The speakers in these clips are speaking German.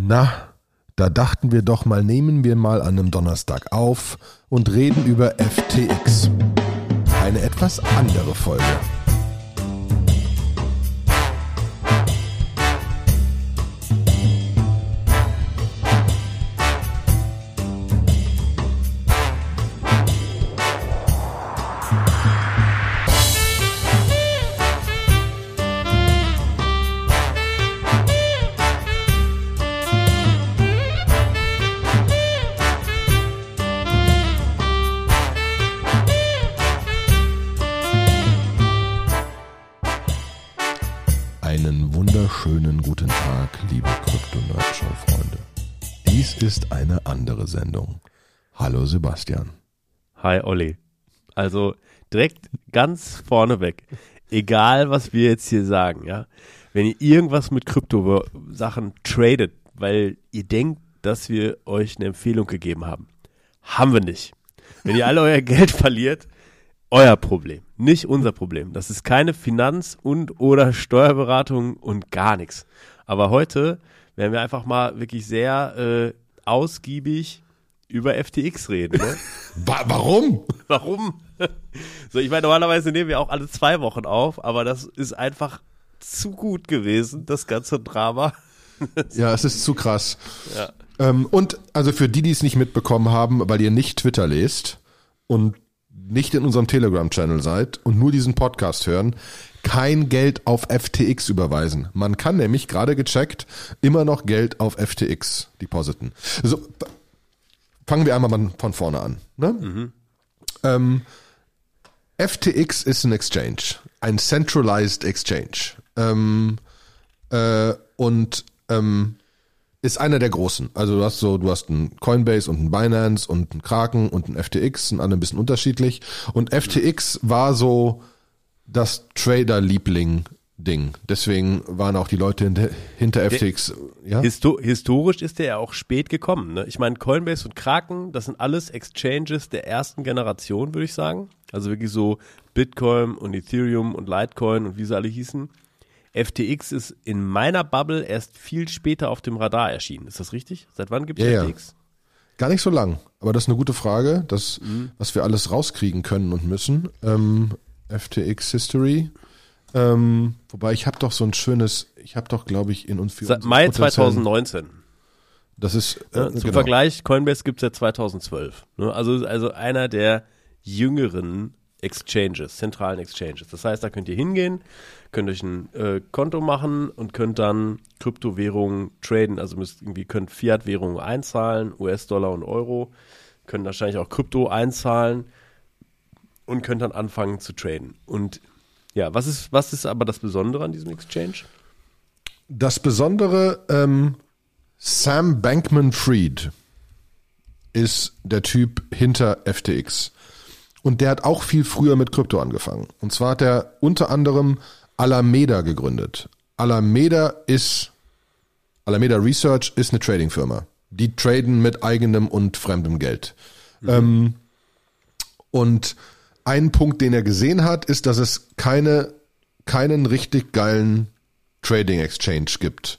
Na, da dachten wir doch mal, nehmen wir mal an einem Donnerstag auf und reden über FTX. Eine etwas andere Folge. Hi Olli. Also direkt ganz vorneweg, egal was wir jetzt hier sagen, ja, wenn ihr irgendwas mit Krypto-Sachen tradet, weil ihr denkt, dass wir euch eine Empfehlung gegeben haben, haben wir nicht. Wenn ihr alle euer Geld verliert, euer Problem, nicht unser Problem. Das ist keine Finanz- und oder Steuerberatung und gar nichts. Aber heute werden wir einfach mal wirklich sehr äh, ausgiebig über FTX reden. Ne? Wa warum? Warum? So, ich meine, normalerweise nehmen wir auch alle zwei Wochen auf, aber das ist einfach zu gut gewesen, das ganze Drama. Ja, es ist zu krass. Ja. Ähm, und also für die, die es nicht mitbekommen haben, weil ihr nicht Twitter lest und nicht in unserem Telegram-Channel seid und nur diesen Podcast hören, kein Geld auf FTX überweisen. Man kann nämlich, gerade gecheckt, immer noch Geld auf FTX depositen. So, fangen wir einmal mal von vorne an. Ne? Ähm, FTX ist ein Exchange, ein Centralized Exchange. Ähm, äh, und ähm, ist einer der großen. Also du hast so, du hast einen Coinbase und einen Binance und einen Kraken und einen FTX, sind alle ein bisschen unterschiedlich. Und FTX war so das Trader-Liebling-Ding. Deswegen waren auch die Leute hinter, hinter FTX. Ja? Histo historisch ist der ja auch spät gekommen. Ne? Ich meine, Coinbase und Kraken, das sind alles Exchanges der ersten Generation, würde ich sagen. Also wirklich so Bitcoin und Ethereum und Litecoin und wie sie alle hießen. FTX ist in meiner Bubble erst viel später auf dem Radar erschienen. Ist das richtig? Seit wann gibt es Ja, ja. FTX? Gar nicht so lang. Aber das ist eine gute Frage, das, Mhm. was wir alles rauskriegen können und müssen. Ähm, FTX History. Ähm, wobei ich habe doch so ein schönes, ich habe doch, glaube ich, in uns für Seit Mai potenziellen- 2019. Das ist äh, Ne? Zum genau. Vergleich, Coinbase gibt es seit 2012. Ne? Also, also einer der jüngeren Exchanges, zentralen Exchanges. Das heißt, da könnt ihr hingehen, könnt euch ein äh, Konto machen und könnt dann Kryptowährungen traden. Also müsst irgendwie könnt Fiat-Währungen einzahlen, US-Dollar und Euro, könnt wahrscheinlich auch Krypto einzahlen und könnt dann anfangen zu traden. Und ja, was ist, was ist aber das Besondere an diesem Exchange? Das Besondere, ähm, Sam Bankman-Fried ist der Typ hinter FTX. Und der hat auch viel früher mit Krypto angefangen. Und zwar hat er unter anderem Alameda gegründet. Alameda ist, Alameda Research ist eine Trading-Firma. Die traden mit eigenem und fremdem Geld. Ähm, und ein Punkt, den er gesehen hat, ist, dass es keine, keinen richtig geilen Trading Exchange gibt,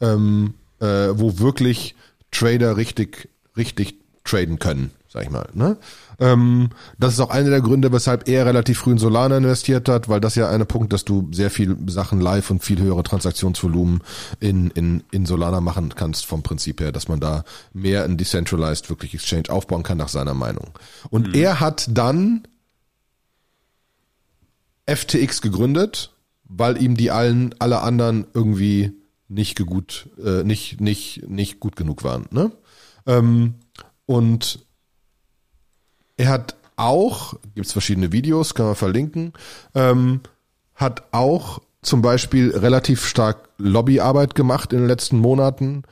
ähm, äh, wo wirklich Trader richtig, richtig traden können, sag ich mal. Ne? Ähm, das ist auch einer der Gründe, weshalb er relativ früh in Solana investiert hat, weil das ja einer Punkt, dass du sehr viel Sachen live und viel höhere Transaktionsvolumen in, in, in Solana machen kannst vom Prinzip her, dass man da mehr ein Decentralized wirklich Exchange aufbauen kann nach seiner Meinung. Und er hat dann FTX gegründet, weil ihm die allen, alle anderen irgendwie nicht gut, äh, nicht, nicht, nicht gut genug waren. Ne? Ähm, und er hat auch, gibt's verschiedene Videos, kann man verlinken, ähm, hat auch zum Beispiel relativ stark Lobbyarbeit gemacht in den letzten Monaten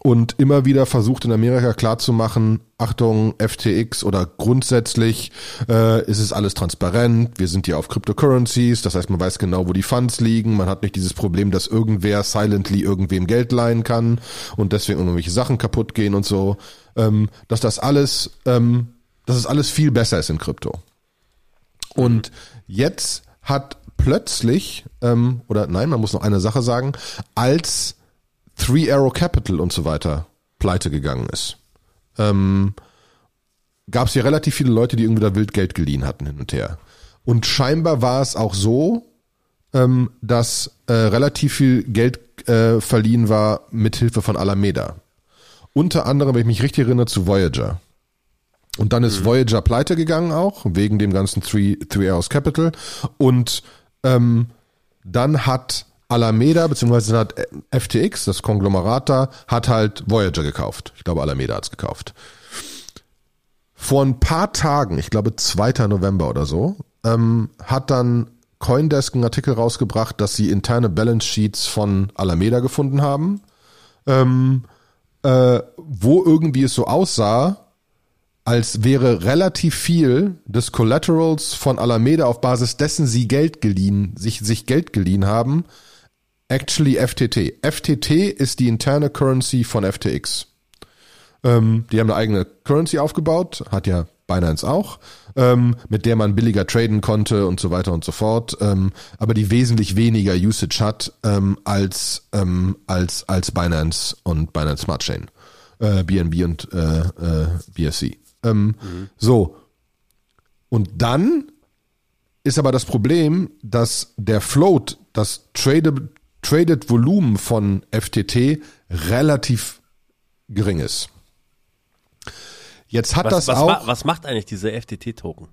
und immer wieder versucht in Amerika klarzumachen, Achtung, FTX oder grundsätzlich äh, ist es alles transparent, wir sind hier auf Cryptocurrencies, das heißt, man weiß genau, wo die Funds liegen, man hat nicht dieses Problem, dass irgendwer silently irgendwem Geld leihen kann und deswegen irgendwelche Sachen kaputt gehen und so, ähm, dass das alles, ähm, dass es alles viel besser ist in Krypto. Und jetzt hat plötzlich, ähm, oder nein, man muss noch eine Sache sagen, als Three Arrow Capital und so weiter pleite gegangen ist, ähm, gab es ja relativ viele Leute, die irgendwie da wild Geld geliehen hatten hin und her. Und scheinbar war es auch so, ähm, dass äh, relativ viel Geld äh, verliehen war mit Hilfe von Alameda. Unter anderem, wenn ich mich richtig erinnere, zu Voyager. Und dann ist mhm. Voyager pleite gegangen auch, wegen dem ganzen Three, Three Hours Capital. Und ähm, dann hat Alameda, beziehungsweise hat FTX, das Konglomerat da, hat halt Voyager gekauft. Ich glaube, Alameda hat's gekauft. Vor ein paar Tagen, ich glaube 2. November oder so, ähm, hat dann Coindesk einen Artikel rausgebracht, dass sie interne Balance Sheets von Alameda gefunden haben, ähm, äh, wo irgendwie es so aussah, als wäre relativ viel des Collaterals von Alameda auf Basis dessen sie Geld geliehen, sich, sich Geld geliehen haben, actually FTT. FTT ist die interne Currency von FTX. Ähm, die haben eine eigene Currency aufgebaut, hat ja Binance auch, ähm, mit der man billiger traden konnte und so weiter und so fort, ähm, aber die wesentlich weniger Usage hat ähm, als ähm, als als Binance und Binance Smart Chain, äh, BNB und äh, äh, BSC. Ähm, mhm. So und dann ist aber das Problem, dass der Float, das Traded, Traded Volumen von FTT relativ gering ist. Jetzt hat was, das was, auch. Was macht eigentlich diese FTT-Token?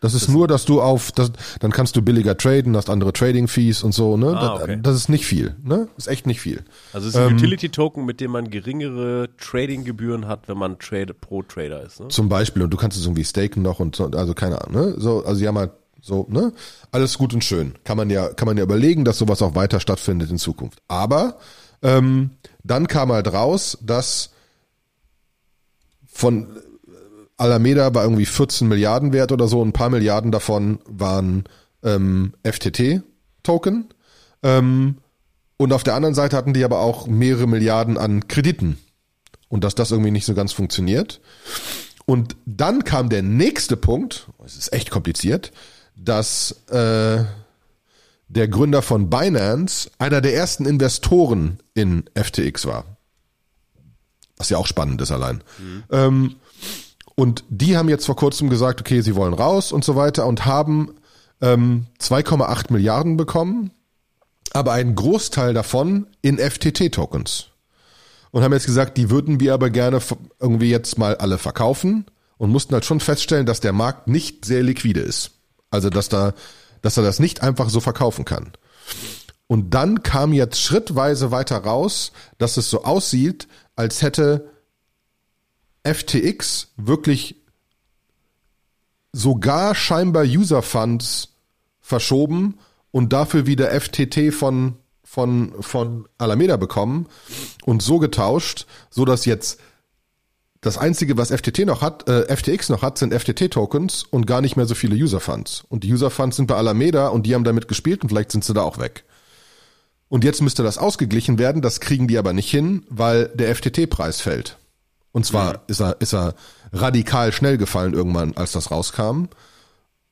Das ist das nur, dass du auf, das, dann kannst du billiger traden, hast andere Trading-Fees und so, ne? Ah, okay. das, das, ist nicht viel, ne? Das ist echt nicht viel. Also es ist ein ähm, Utility-Token, mit dem man geringere Trading-Gebühren hat, wenn man Trade pro Trader ist, ne? Zum Beispiel, und du kannst es irgendwie staken noch und so, also keine Ahnung, ne? So, also haben halt so, ne? Alles gut und schön. Kann man ja, kann man ja überlegen, dass sowas auch weiter stattfindet in Zukunft. Aber ähm, dann kam halt raus, dass von Alameda war irgendwie 14 Milliarden wert oder so, ein paar Milliarden davon waren ähm, FTT-Token. Ähm, und auf der anderen Seite hatten die aber auch mehrere Milliarden an Krediten. Und dass das irgendwie nicht so ganz funktioniert. Und dann kam der nächste Punkt, es ist echt kompliziert, dass äh, der Gründer von Binance einer der ersten Investoren in FTX war. Was ja auch spannend ist allein. Mhm. Ähm, und die haben jetzt vor kurzem gesagt, okay, sie wollen raus und so weiter und haben ähm, 2,8 Milliarden bekommen, aber einen Großteil davon in FTT-Tokens. Und haben jetzt gesagt, die würden wir aber gerne irgendwie jetzt mal alle verkaufen und mussten halt schon feststellen, dass der Markt nicht sehr liquide ist. Also, dass da, dass er das nicht einfach so verkaufen kann. Und dann kam jetzt schrittweise weiter raus, dass es so aussieht, als hätte FTX wirklich sogar scheinbar User Funds verschoben und dafür wieder FTT von von von Alameda bekommen und so getauscht, so dass jetzt das einzige, was FTT noch hat, äh, FTX noch hat, sind FTT-Tokens und gar nicht mehr so viele User-Funds. Und die User-Funds sind bei Alameda und die haben damit gespielt und vielleicht sind sie da auch weg. Und jetzt müsste das ausgeglichen werden, das kriegen die aber nicht hin, weil der FTT-Preis fällt. Und zwar mhm. ist er, ist er radikal schnell gefallen irgendwann, als das rauskam.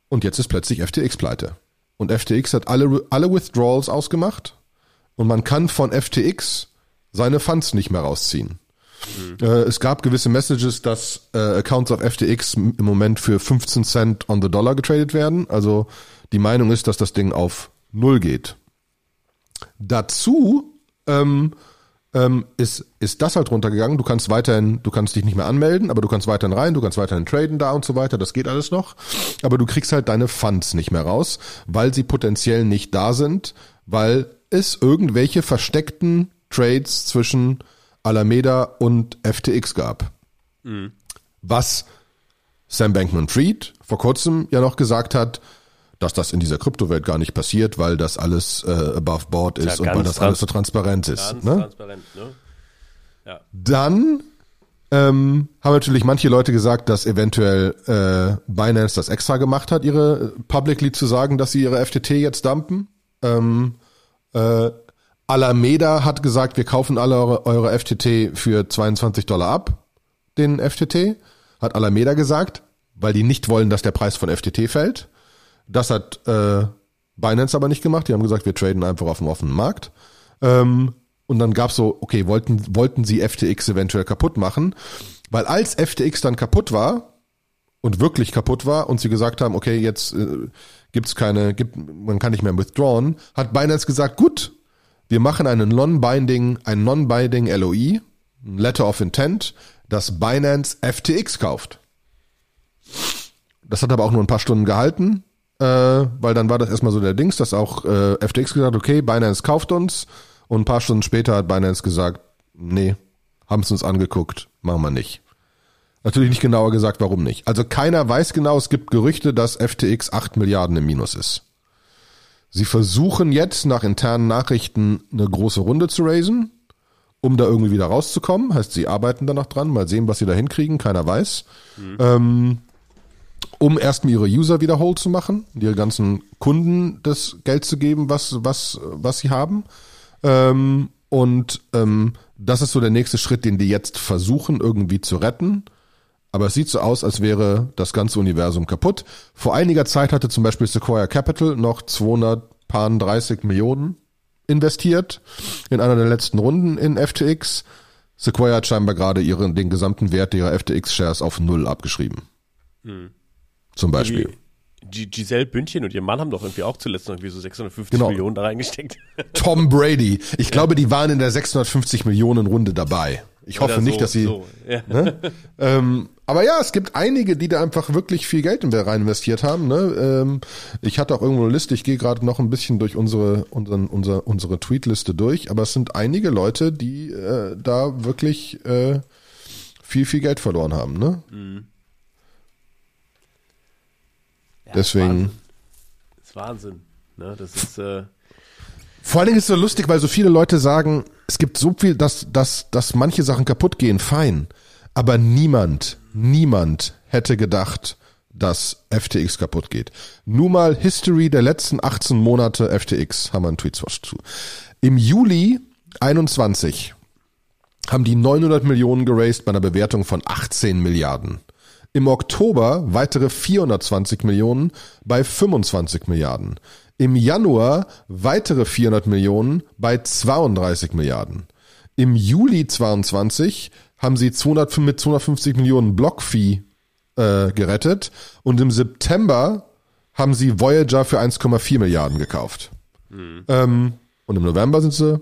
Und jetzt ist plötzlich FTX pleite. Und FTX hat alle, alle Withdrawals ausgemacht. Und man kann von FTX seine Funds nicht mehr rausziehen. Mhm. Äh, es gab gewisse Messages, dass äh, Accounts auf FTX im Moment für 15 Cent on the Dollar getradet werden. Also die Meinung ist, dass das Ding auf Null geht. Dazu ähm, ähm, ist, ist das halt runtergegangen. Du kannst weiterhin, du kannst dich nicht mehr anmelden, aber du kannst weiterhin rein, du kannst weiterhin traden da und so weiter, das geht alles noch. Aber du kriegst halt deine Funds nicht mehr raus, weil sie potenziell nicht da sind, weil es irgendwelche versteckten Trades zwischen Alameda und FTX gab. Mhm. Was Sam Bankman-Fried vor kurzem ja noch gesagt hat, dass das in dieser Kryptowelt gar nicht passiert, weil das alles äh, above board ist ja, und weil das alles so transparent ist. Ganz ne? transparent, ne? Ja. Dann ähm, haben natürlich manche Leute gesagt, dass eventuell äh, Binance das extra gemacht hat, ihre publicly zu sagen, dass sie ihre FTT jetzt dumpen. Ähm, äh, Alameda hat gesagt, wir kaufen alle eure, eure FTT für 22 Dollar ab, den FTT, hat Alameda gesagt, weil die nicht wollen, dass der Preis von FTT fällt. Das hat äh, Binance aber nicht gemacht. Die haben gesagt, wir traden einfach auf dem offenen Markt. Ähm, Und dann gab's so, okay, wollten, wollten sie FTX eventuell kaputt machen? Weil als FTX dann kaputt war und wirklich kaputt war und sie gesagt haben, okay, jetzt äh, gibt's keine, gibt, man kann nicht mehr withdrawn, hat Binance gesagt, gut, wir machen einen non-binding, ein non-binding LOI, Letter of Intent, dass Binance FTX kauft. Das hat aber auch nur ein paar Stunden gehalten, äh, weil dann war das erstmal so der Dings, dass auch äh, FTX gesagt okay, Binance kauft uns. Und ein paar Stunden später hat Binance gesagt, nee, haben es uns angeguckt, machen wir nicht. Natürlich nicht genauer gesagt, warum nicht. Also keiner weiß genau, es gibt Gerüchte, dass FTX 8 Milliarden im Minus ist. Sie versuchen jetzt nach internen Nachrichten eine große Runde zu raisen, um da irgendwie wieder rauszukommen. Heißt, sie arbeiten da noch dran, mal sehen, was sie da hinkriegen, keiner weiß. Mhm. Ähm, um erstmal ihre User wieder whole zu machen, ihre ganzen Kunden das Geld zu geben, was, was, was sie haben. Ähm, und ähm, das ist so der nächste Schritt, den die jetzt versuchen irgendwie zu retten. Aber es sieht so aus, als wäre das ganze Universum kaputt. Vor einiger Zeit hatte zum Beispiel Sequoia Capital noch 230 Millionen investiert in einer der letzten Runden in FTX. Sequoia hat scheinbar gerade ihren, den gesamten Wert ihrer FTX-Shares auf Null abgeschrieben. Hm. Zum Beispiel. G Giselle Bündchen und ihr Mann haben doch irgendwie auch zuletzt noch irgendwie so 650 genau. Millionen da reingesteckt. Tom Brady. Ich glaube, die waren in der 650 Millionen Runde dabei. Ich hoffe so, nicht, dass sie. So. Ja. Ne? ähm, aber ja, es gibt einige, die da einfach wirklich viel Geld in rein investiert haben. Ne? Ähm, ich hatte auch irgendwo eine Liste. Ich gehe gerade noch ein bisschen durch unsere unseren, unsere unsere Tweetliste durch. Aber es sind einige Leute, die äh, da wirklich äh, viel viel Geld verloren haben. Ne? Mhm. Ja, Deswegen. Das ist Wahnsinn. Ne? Das ist. Äh Vor allen Dingen ist es so lustig, weil so viele Leute sagen, es gibt so viel, dass, dass, dass manche Sachen kaputt gehen, fein. Aber niemand, niemand hätte gedacht, dass FTX kaputt geht. Nur mal History der letzten 18 Monate FTX haben wir einen Tweetswatch zu. Im Juli 21 haben die 900 Millionen geraced bei einer Bewertung von 18 Milliarden. Im Oktober weitere 420 Millionen bei 25 Milliarden. Im Januar weitere 400 Millionen bei 32 Milliarden. Im Juli 22 haben sie 200, mit 250 Millionen Blockfee äh, gerettet und im September haben sie Voyager für 1,4 Milliarden gekauft. Mhm. Ähm, und im November sind sie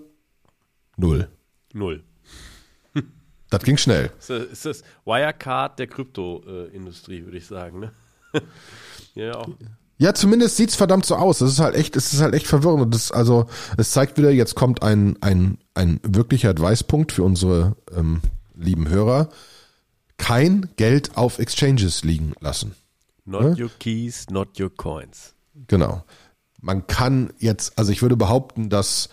null. Null. Das ging schnell. Ist das Wirecard der Kryptoindustrie, würde ich sagen. Ne? ja, auch. Ja, zumindest sieht's verdammt so aus. Das ist halt echt, es ist halt echt verwirrend. Und das, also, es zeigt wieder, jetzt kommt ein, ein, ein wirklicher Advice-Punkt für unsere ähm, lieben Hörer. Kein Geld auf Exchanges liegen lassen. Not ne? your keys, not your coins. Genau. Man kann jetzt, also ich würde behaupten, dass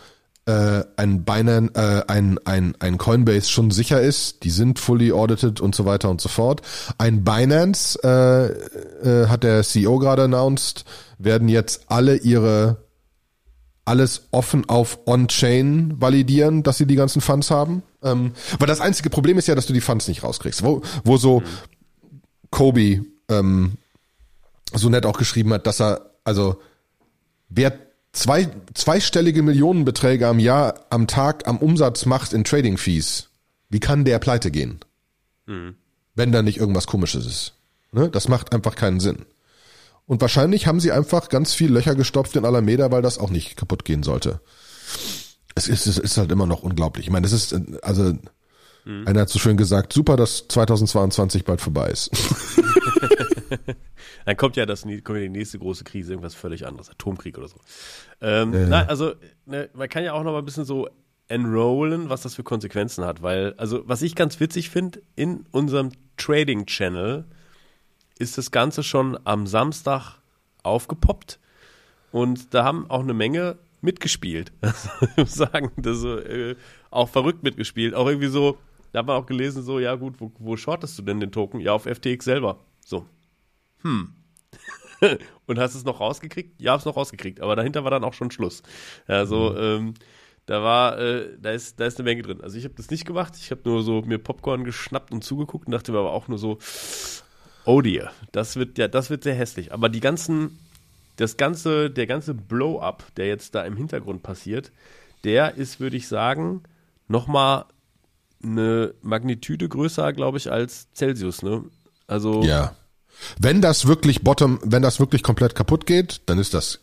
äh, ein Binance, äh, ein, ein, ein Coinbase schon sicher ist. Die sind fully audited und so weiter und so fort. Ein Binance, äh, äh, hat der CEO gerade announced, werden jetzt alle ihre alles offen auf On-Chain validieren, dass sie die ganzen Funds haben. Ähm, weil das einzige Problem ist ja, dass du die Funds nicht rauskriegst. Wo, wo so. Kobe ähm, so nett auch geschrieben hat, dass er, also wer zwei, zweistellige Millionenbeträge am Jahr, am Tag, am Umsatz macht in Trading Fees, wie kann der pleite gehen? Mhm. Wenn da nicht irgendwas komisches ist. Ne? Das macht einfach keinen Sinn. Und wahrscheinlich haben sie einfach ganz viel Löcher gestopft in Alameda, weil das auch nicht kaputt gehen sollte. Es ist, es ist halt immer noch unglaublich. Ich meine, das ist, also, mhm. einer hat so schön gesagt, super, dass 2022 bald vorbei ist. Dann kommt ja, das, kommt ja die nächste große Krise, irgendwas völlig anderes, Atomkrieg oder so. Ähm, äh. Nein, also ne, man kann ja auch noch mal ein bisschen so enrollen, was das für Konsequenzen hat, weil, also was ich ganz witzig finde, in unserem Trading Channel ist das Ganze schon am Samstag aufgepoppt und da haben auch eine Menge mitgespielt. Also, ich muss sagen, das so, äh, auch verrückt mitgespielt. Auch irgendwie so, da hat man auch gelesen, so, ja gut, wo, wo shortest du denn den Token? Ja, auf FTX selber. So, hm. und hast es noch rausgekriegt? Ja, hab's noch rausgekriegt, aber dahinter war dann auch schon Schluss. Also, mhm. ähm, da war, äh, da ist, da ist eine Menge drin. Also ich habe das nicht gemacht, ich habe nur so mir Popcorn geschnappt und zugeguckt und dachte mir aber auch nur so, oh dear, das wird ja, das wird sehr hässlich. Aber die ganzen, das ganze, der ganze Blow-up, der jetzt da im Hintergrund passiert, der ist, würde ich sagen, nochmal eine Magnitude größer, glaube ich, als Celsius, ne? Also. Ja. Wenn das wirklich bottom, wenn das wirklich komplett kaputt geht, dann ist das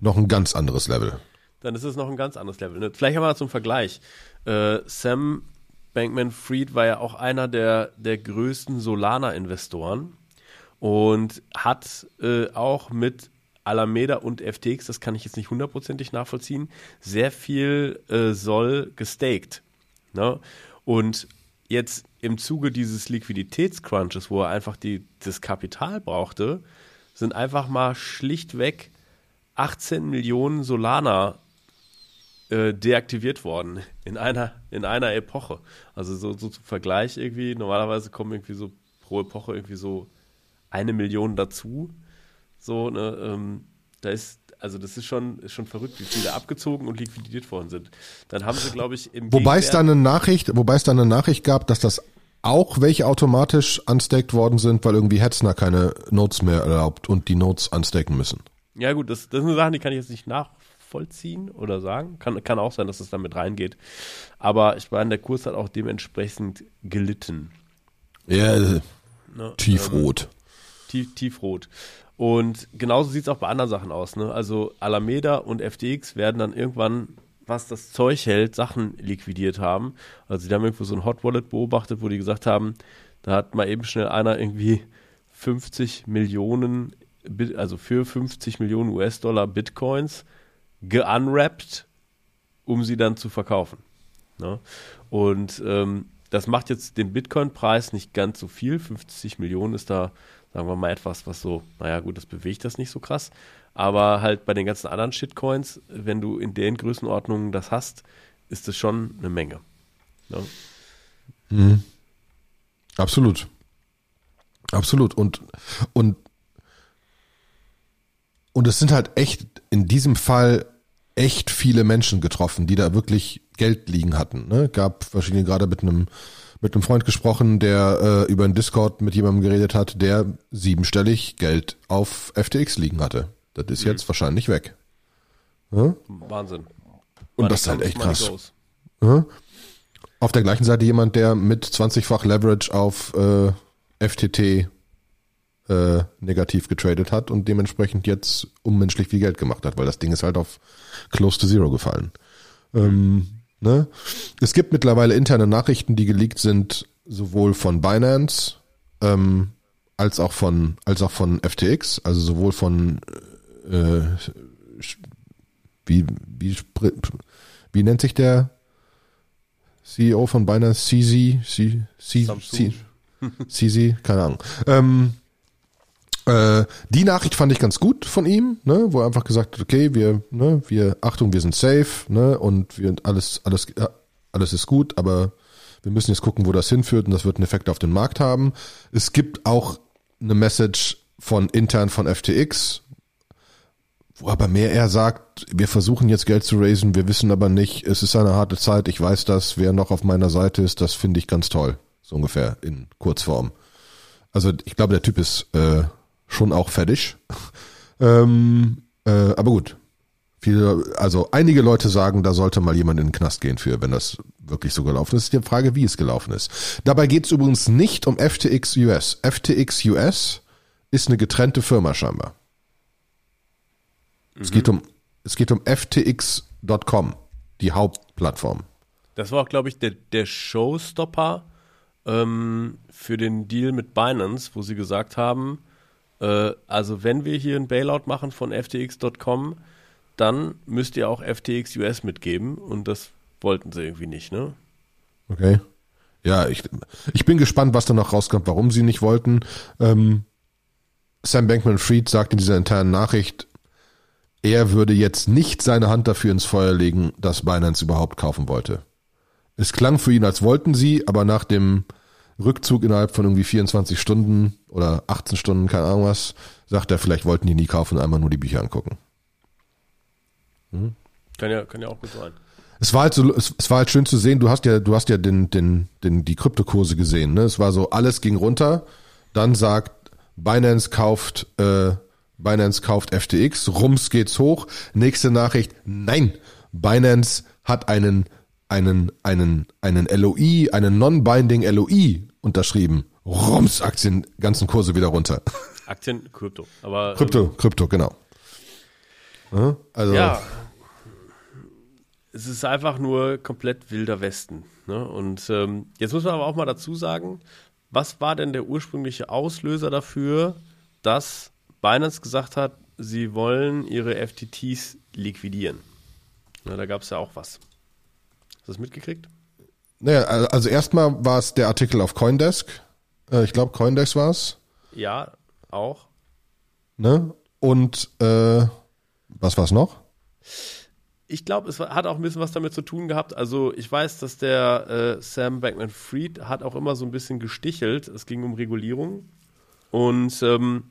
noch ein ganz anderes Level. Dann ist es noch ein ganz anderes Level. Ne? Vielleicht haben wir zum Vergleich. Äh, Sam Bankman-Fried war ja auch einer der, der größten Solana-Investoren und hat äh, auch mit Alameda und FTX, das kann ich jetzt nicht hundertprozentig nachvollziehen, sehr viel äh, Soll gestaked. Ne? Und jetzt im Zuge dieses Liquiditätscrunches, wo er einfach die, das Kapital brauchte, sind einfach mal schlichtweg 18 Millionen Solana äh, deaktiviert worden in einer, in einer Epoche. Also so, so zum Vergleich irgendwie, normalerweise kommen irgendwie so pro Epoche irgendwie so eine Million dazu. So, ne, ähm, da ist, also das ist schon, ist schon verrückt, wie viele abgezogen und liquidiert worden sind. Dann haben sie, glaube ich, im Wobei es da eine Nachricht, wobei es da eine Nachricht gab, dass das auch welche automatisch unstaked worden sind, weil irgendwie Hetzner keine Notes mehr erlaubt und die Notes unstaken müssen. Ja gut, das, das sind Sachen, die kann ich jetzt nicht nachvollziehen oder sagen. Kann, kann auch sein, dass es damit reingeht. Aber ich meine, der Kurs hat auch dementsprechend gelitten. Ja, ne? tiefrot. Ähm, tief, tiefrot. Und genauso sieht es auch bei anderen Sachen aus. Ne? Also Alameda und FTX werden dann irgendwann, was das Zeug hält, Sachen liquidiert haben. Also die haben irgendwo so ein Hot Wallet beobachtet, wo die gesagt haben, da hat mal eben schnell einer irgendwie 50 Millionen, also für 50 Millionen US-Dollar Bitcoins geunwrapped, um sie dann zu verkaufen. Ne? Und ähm, das macht jetzt den Bitcoin-Preis nicht ganz so viel. 50 Millionen ist da sagen wir mal etwas, was so, naja gut, das bewegt das nicht so krass. Aber halt bei den ganzen anderen Shitcoins, wenn du in den Größenordnungen das hast, ist es schon eine Menge. Ja. Mhm. Absolut. Absolut. Und, und, und es sind halt echt in diesem Fall echt viele Menschen getroffen, die da wirklich Geld liegen hatten. Ne? Gab verschiedene, gerade mit einem mit einem Freund gesprochen, der äh, über einen Discord mit jemandem geredet hat, der siebenstellig Geld auf FTX liegen hatte. Das ist mhm. jetzt wahrscheinlich weg. Ja? Wahnsinn. Und das ist halt echt krass. Ja? Auf der gleichen Seite jemand, der mit 20-fach Leverage auf äh, FTT äh, negativ getradet hat und dementsprechend jetzt unmenschlich viel Geld gemacht hat, weil das Ding ist halt auf close to zero gefallen. Ähm, Ne? Es gibt mittlerweile interne Nachrichten, die geleakt sind, sowohl von Binance ähm, als auch von als auch von FTX, also sowohl von äh, wie, wie, wie nennt sich der CEO von Binance? CZ? CZ? CZ? Keine Ahnung. Ähm, äh, die Nachricht fand ich ganz gut von ihm, ne, wo er einfach gesagt hat, okay, wir, ne, wir, Achtung, wir sind safe, ne, und wir alles, alles, alles ist gut, aber wir müssen jetzt gucken, wo das hinführt und das wird einen Effekt auf den Markt haben. Es gibt auch eine Message von intern von FTX, wo aber mehr er sagt, wir versuchen jetzt Geld zu raisen, wir wissen aber nicht, es ist eine harte Zeit, ich weiß das, wer noch auf meiner Seite ist, das finde ich ganz toll, so ungefähr in Kurzform. Also ich glaube, der Typ ist äh, schon auch fertig. ähm, äh, aber gut. Viele, also einige Leute sagen, da sollte mal jemand in den Knast gehen für, wenn das wirklich so gelaufen ist. Die Frage, wie es gelaufen ist. Dabei geht es übrigens nicht um FTX US. FTX US ist eine getrennte Firma scheinbar. Mhm. Es geht um es geht um FTX.com, die Hauptplattform. Das war auch, glaube ich, der, der Showstopper ähm, für den Deal mit Binance, wo sie gesagt haben, äh, also wenn wir hier ein Bailout machen von FTX.com, dann müsst ihr auch FTX US mitgeben und das wollten sie irgendwie nicht, ne? Okay. Ja, ich, ich bin gespannt, was da noch rauskommt, warum sie nicht wollten. Ähm, Sam Bankman-Fried sagt in dieser internen Nachricht, er würde jetzt nicht seine Hand dafür ins Feuer legen, dass Binance überhaupt kaufen wollte. Es klang für ihn, als wollten sie, aber nach dem Rückzug innerhalb von irgendwie 24 Stunden oder 18 Stunden, keine Ahnung was, sagt er, vielleicht wollten die nie kaufen, einmal nur die Bücher angucken. Hm? Kann ja, kann ja auch gut sein. Es war halt so, es, es, war halt schön zu sehen, du hast ja, du hast ja den, den, den, die Kryptokurse gesehen, ne? Es war so, alles ging runter, dann sagt Binance kauft, äh, Binance kauft FTX, rums geht's hoch, nächste Nachricht, nein, Binance hat einen einen, einen, einen LOI, einen Non-Binding LOI unterschrieben. Rums, Aktien, ganzen Kurse wieder runter. Aktien, Krypto. Aber, Krypto, Krypto, genau. Ja, Also, Ja. Es ist einfach nur komplett wilder Westen. Ne? Und ähm, jetzt muss man aber auch mal dazu sagen, was war denn der ursprüngliche Auslöser dafür, dass Binance gesagt hat, sie wollen ihre FTTs liquidieren? Na, da gab es ja auch was. Hast du das mitgekriegt? naja, also erstmal war es der Artikel auf Coindesk. Äh, Ich glaube, Coindesk war es. Ja, auch. Ne? Und äh, was war es noch? Ich glaube, es hat auch ein bisschen was damit zu tun gehabt. Also ich weiß, dass der äh, Sam Bankman-Fried hat auch immer so ein bisschen gestichelt. Es ging um Regulierung und ähm,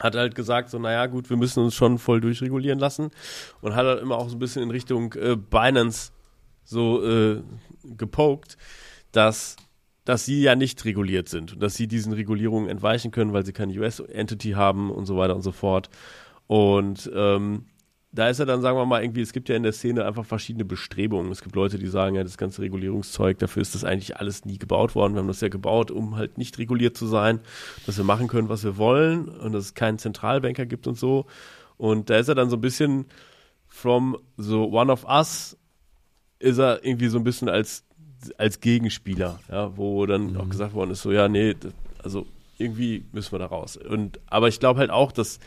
hat halt gesagt, so naja gut, wir müssen uns schon voll durchregulieren lassen und hat halt immer auch so ein bisschen in Richtung äh, Binance so äh, gepokt, dass dass sie ja nicht reguliert sind und dass sie diesen Regulierungen entweichen können, weil sie keine US-Entity haben und so weiter und so fort. Und ähm, da ist ja dann, sagen wir mal, irgendwie, es gibt ja in der Szene einfach verschiedene Bestrebungen. Es gibt Leute, die sagen, ja, das ganze Regulierungszeug, dafür ist das eigentlich alles nie gebaut worden. Wir haben das ja gebaut, um halt nicht reguliert zu sein, dass wir machen können, was wir wollen und dass es keinen Zentralbanker gibt und so. Und da ist er dann so ein bisschen from so one of us ist er irgendwie so ein bisschen als, als Gegenspieler, ja, wo dann auch gesagt worden ist, so, ja, nee, also irgendwie müssen wir da raus. Und, aber ich glaube halt auch, dass,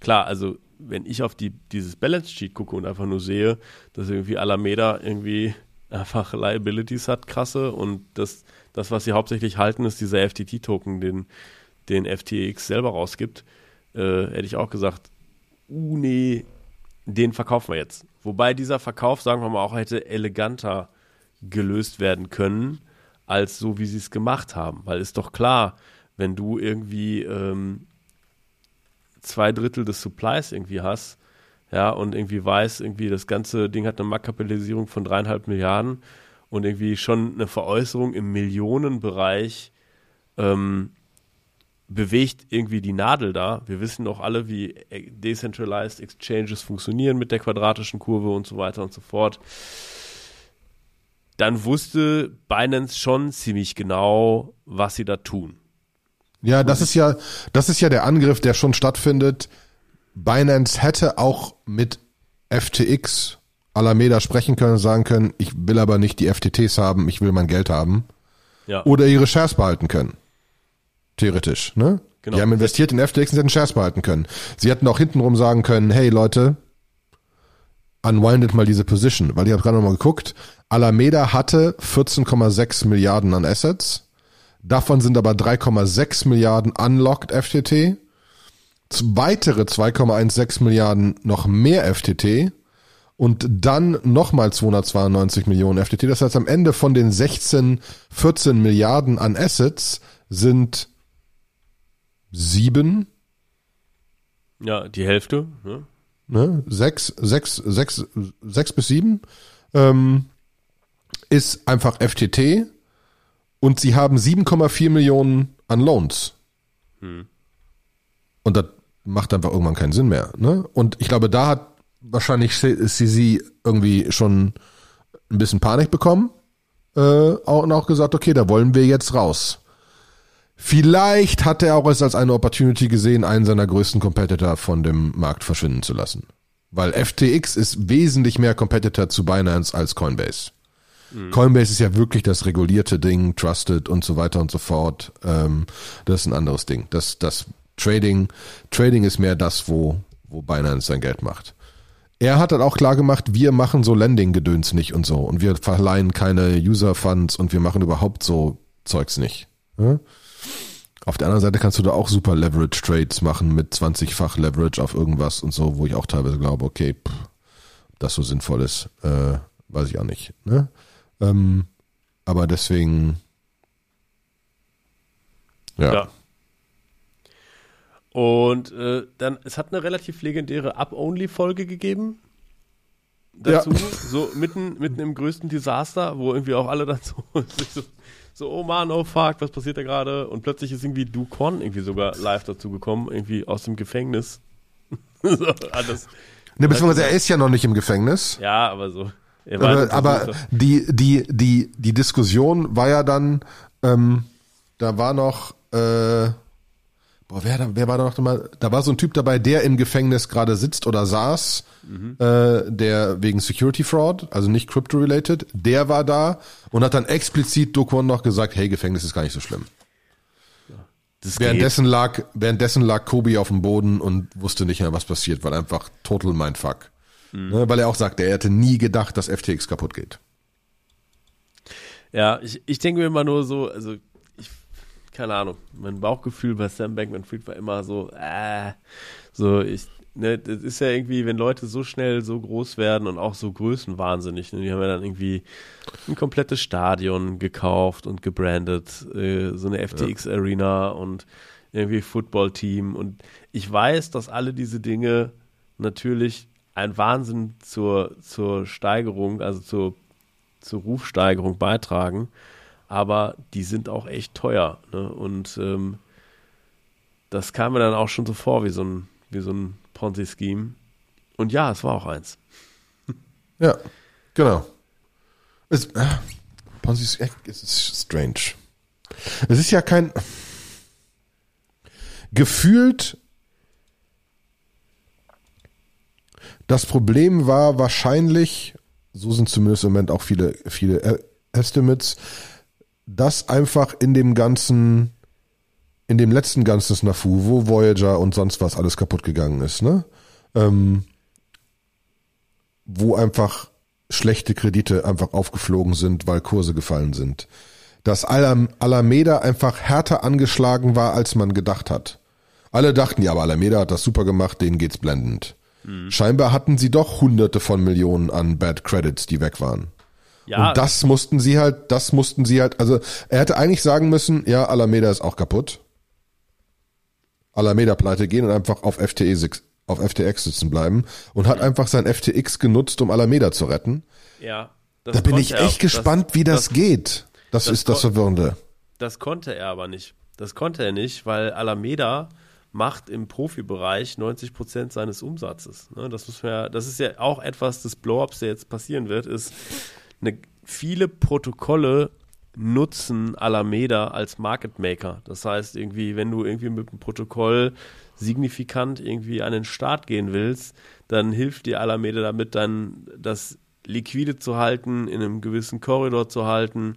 klar, also wenn ich auf die, dieses Balance Sheet gucke und einfach nur sehe, dass irgendwie Alameda irgendwie einfach Liabilities hat, krasse, und das, das was sie hauptsächlich halten, ist dieser FTT-Token, den, den FTX selber rausgibt, äh, hätte ich auch gesagt, uh, nee, den verkaufen wir jetzt. Wobei dieser Verkauf, sagen wir mal, auch hätte eleganter gelöst werden können, als so, wie sie es gemacht haben. Weil ist doch klar, wenn du irgendwie ähm, zwei Drittel des Supplies irgendwie hast, ja, und irgendwie weiß, irgendwie das ganze Ding hat eine Marktkapitalisierung von dreieinhalb Milliarden und irgendwie schon eine Veräußerung im Millionenbereich ähm, bewegt irgendwie die Nadel da. Wir wissen doch alle, wie äh, Decentralized Exchanges funktionieren mit der quadratischen Kurve und so weiter und so fort. Dann wusste Binance schon ziemlich genau, was sie da tun. Ja, das ist ja, das ist ja der Angriff, der schon stattfindet. Binance hätte auch mit FTX Alameda sprechen können und sagen können, ich will aber nicht die FTTs haben, ich will mein Geld haben. Ja. Oder ihre Shares behalten können. Theoretisch, ne? Genau. Die haben investiert in FTX und sie hätten Shares behalten können. Sie hätten auch hintenrum sagen können, hey Leute, unwindet mal diese Position, weil ich habe gerade noch mal geguckt, Alameda hatte 14,6 Milliarden an Assets, davon sind aber 3,6 Milliarden unlocked FTT, weitere 2,16 Milliarden noch mehr FTT und dann nochmal 292 Millionen FTT. Das heißt, am Ende von den 16, 14 Milliarden an Assets sind sieben, Ja, die Hälfte. Ne? ne, sechs, sechs, sechs, sechs bis sieben, ähm, ist einfach FTT und sie haben 7,4 Millionen an Loans. Und das macht einfach irgendwann keinen Sinn mehr. Ne? Und ich glaube, da hat wahrscheinlich CZ irgendwie schon ein bisschen Panik bekommen äh, und auch gesagt, okay, da wollen wir jetzt raus. Vielleicht hat er auch es als eine Opportunity gesehen, einen seiner größten Competitor von dem Markt verschwinden zu lassen. Weil FTX ist wesentlich mehr Competitor zu Binance als Coinbase. Coinbase ist ja wirklich das regulierte Ding, trusted und so weiter und so fort. Ähm, das ist ein anderes Ding. Das, das Trading, Trading ist mehr das, wo, wo Binance sein Geld macht. Er hat dann auch klar gemacht, wir machen so Lending-Gedöns nicht und so. Und wir verleihen keine User-Funds und wir machen überhaupt so Zeugs nicht. Ja? Auf der anderen Seite kannst du da auch super Leverage-Trades machen mit 20-fach Leverage auf irgendwas und so, wo ich auch teilweise glaube, okay, pff, das so sinnvoll ist, äh, weiß ich auch nicht. Ne? Ähm, aber deswegen, ja. Ja. Und äh, dann, es hat eine relativ legendäre Up-Only-Folge gegeben. Dazu, so mitten, mitten im größten Desaster, wo irgendwie auch alle dann so, so, so, oh man, oh fuck, was passiert da gerade? Und plötzlich ist irgendwie Ducon irgendwie sogar live dazu gekommen, irgendwie aus dem Gefängnis. so, alles. Ne, beziehungsweise er ist ja noch nicht im Gefängnis. Ja, aber so. War Aber, aber die, die, die, die Diskussion war ja dann, ähm, da war noch, äh, boah, wer, wer war da noch mal? Da war so ein Typ dabei, der im Gefängnis gerade sitzt oder saß, äh, der wegen Security Fraud, also nicht Crypto-related, der war da und hat dann explizit Dokwon noch gesagt, hey, Gefängnis ist gar nicht so schlimm. das geht. Währenddessen lag, währenddessen lag Kobe auf dem Boden und wusste nicht mehr, was passiert, weil einfach total Mindfuck. Ne, weil er auch sagte, er hätte nie gedacht, dass FTX kaputt geht. Ja, ich, ich denke mir immer nur so, also ich, keine Ahnung, mein Bauchgefühl bei Sam Bankman-Fried war immer so, äh, so ich, ne, das ist ja irgendwie, wenn Leute so schnell so groß werden und auch so größenwahnsinnig, ne, die haben ja dann irgendwie ein komplettes Stadion gekauft und gebrandet, äh, so eine FTX-Arena und irgendwie Football-Team und ich weiß, dass alle diese Dinge natürlich ein Wahnsinn zur, zur Steigerung, also zur zur Rufsteigerung beitragen, aber die sind auch echt teuer. Ne? Und ähm, das kam mir dann auch schon so vor wie so ein, wie so ein Ponzi-Scheme. Und ja, es war auch eins. Ja, genau. Es, äh, Ponzi ist, ist strange. Es ist ja kein gefühlt. Das Problem war wahrscheinlich, so sind zumindest im Moment auch viele, viele äh, Estimates, dass einfach in dem ganzen, in dem letzten ganzen Snafu, wo Voyager und sonst was alles kaputt gegangen ist, ne? Ähm, wo einfach schlechte Kredite einfach aufgeflogen sind, weil Kurse gefallen sind. Dass Alam Alameda einfach härter angeschlagen war, als man gedacht hat. Alle dachten, ja, aber Alameda hat das super gemacht, denen geht's blendend. Scheinbar hatten sie doch hunderte von Millionen an Bad Credits, die weg waren. Ja, Und das mussten sie halt, das mussten sie halt, also er hätte eigentlich sagen müssen, ja, Alameda ist auch kaputt. Alameda pleite gehen und einfach auf FTE auf FTX sitzen bleiben und hat einfach sein FTX genutzt, um Alameda zu retten. ja, das Da bin ich echt gespannt, wie das, das geht. Das, das ist das Verwirrende. Das konnte er aber nicht. Das konnte er nicht, weil Alameda macht im Profibereich 90 Prozent seines Umsatzes. Ne, das, muss man ja, das ist ja auch etwas des Blow-ups, der jetzt passieren wird, ist, eine, viele Protokolle nutzen Alameda als Market Maker. Das heißt, irgendwie, wenn du irgendwie mit einem Protokoll signifikant irgendwie an den Start gehen willst, dann hilft dir Alameda damit, dann das liquide zu halten, in einem gewissen Korridor zu halten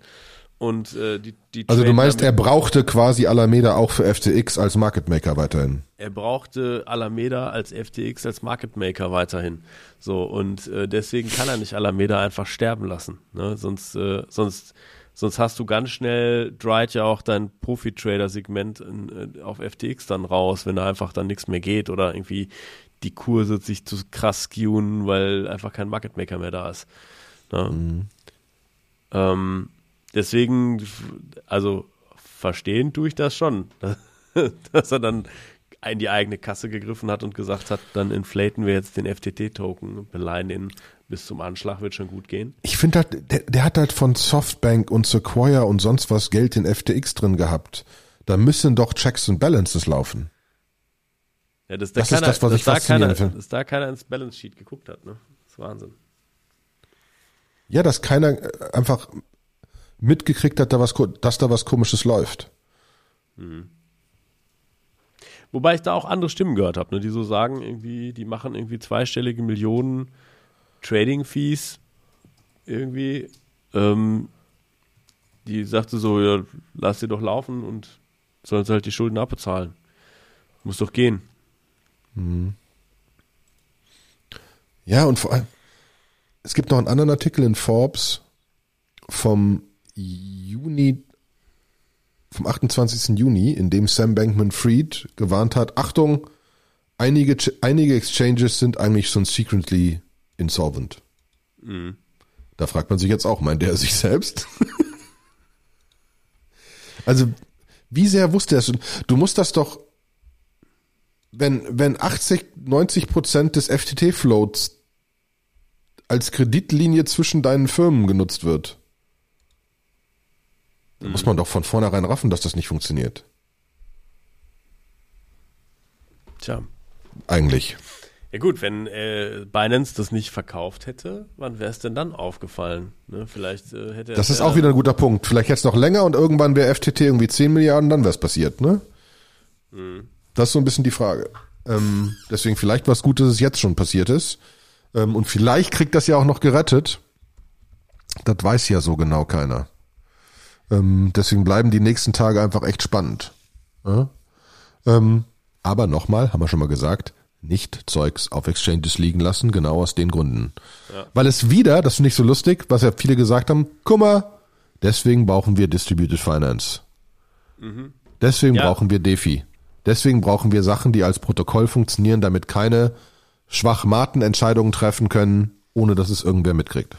und äh, die, die Also du meinst, er brauchte quasi Alameda auch für FTX als Market Maker weiterhin. er brauchte Alameda als FTX als Market Maker weiterhin. So und äh, deswegen kann er nicht Alameda einfach sterben lassen. Ne? Sonst, äh, sonst, sonst hast du ganz schnell dried ja auch dein Profi-Trader-Segment in, äh, auf FTX dann raus, wenn da einfach dann nichts mehr geht oder irgendwie die Kurse sich zu krass skewen, weil einfach kein Market Maker mehr da ist. Ne? Ähm, deswegen, also verstehen tue ich das schon, dass er dann in die eigene Kasse gegriffen hat und gesagt hat, dann inflaten wir jetzt den FTT-Token, beleihen den bis zum Anschlag, wird schon gut gehen. Ich finde halt, der, der hat halt von Softbank und Sequoia und sonst was Geld in FTX drin gehabt. Da müssen doch Checks and Balances laufen. Ja, da Das ist keiner, das, was ich da keiner, faszinierend finde. dass da keiner ins Balance Sheet geguckt hat, ne? Das ist Wahnsinn. Ja, dass keiner äh, einfach mitgekriegt hat, da was, dass da was komisches läuft. Wobei ich da auch andere Stimmen gehört habe, ne, die so sagen, irgendwie, die machen irgendwie zweistellige Millionen Trading-Fees irgendwie. Ähm, die sagte so, ja, lass sie doch laufen und sollen sie halt die Schulden abbezahlen. Muss doch gehen. Ja, und vor allem, es gibt noch einen anderen Artikel in Forbes vom Juni, vom 28. Juni, in dem Sam Bankman-Fried gewarnt hat, Achtung, einige, einige Exchanges sind eigentlich schon secretly insolvent. Da fragt man sich jetzt auch, meint der sich selbst? also, wie sehr wusste er es? Und Du musst das doch, wenn, wenn 80, 90 Prozent des FTT-Floats als Kreditlinie zwischen deinen Firmen genutzt wird, dann muss man doch von vornherein raffen, dass das nicht funktioniert. Tja. Eigentlich. Ja gut, wenn äh, Binance das nicht verkauft hätte, wann wäre es denn dann aufgefallen? Ne? Vielleicht äh, hätte Das ist auch wieder ein guter Punkt. Vielleicht jetzt noch länger und irgendwann wäre FTT irgendwie 10 Milliarden, dann wäre es passiert, ne? Mhm. Das ist so ein bisschen die Frage. Ähm, deswegen vielleicht was gut, dass es jetzt schon passiert ist. Ähm, und vielleicht kriegt das ja auch noch gerettet. Das weiß ja so genau keiner. Ähm, deswegen bleiben die nächsten Tage einfach echt spannend. Ja? Ähm, aber nochmal, haben wir schon mal gesagt, nicht Zeugs auf Exchanges liegen lassen, genau aus den Gründen. Ja. Weil es wieder, das finde ich so lustig, was ja viele gesagt haben, guck mal, deswegen brauchen wir Distributed Finance. Deswegen Ja. brauchen wir DeFi. Deswegen brauchen wir Sachen, die als Protokoll funktionieren, damit keine Schwachmaten Entscheidungen treffen können, ohne dass es irgendwer mitkriegt.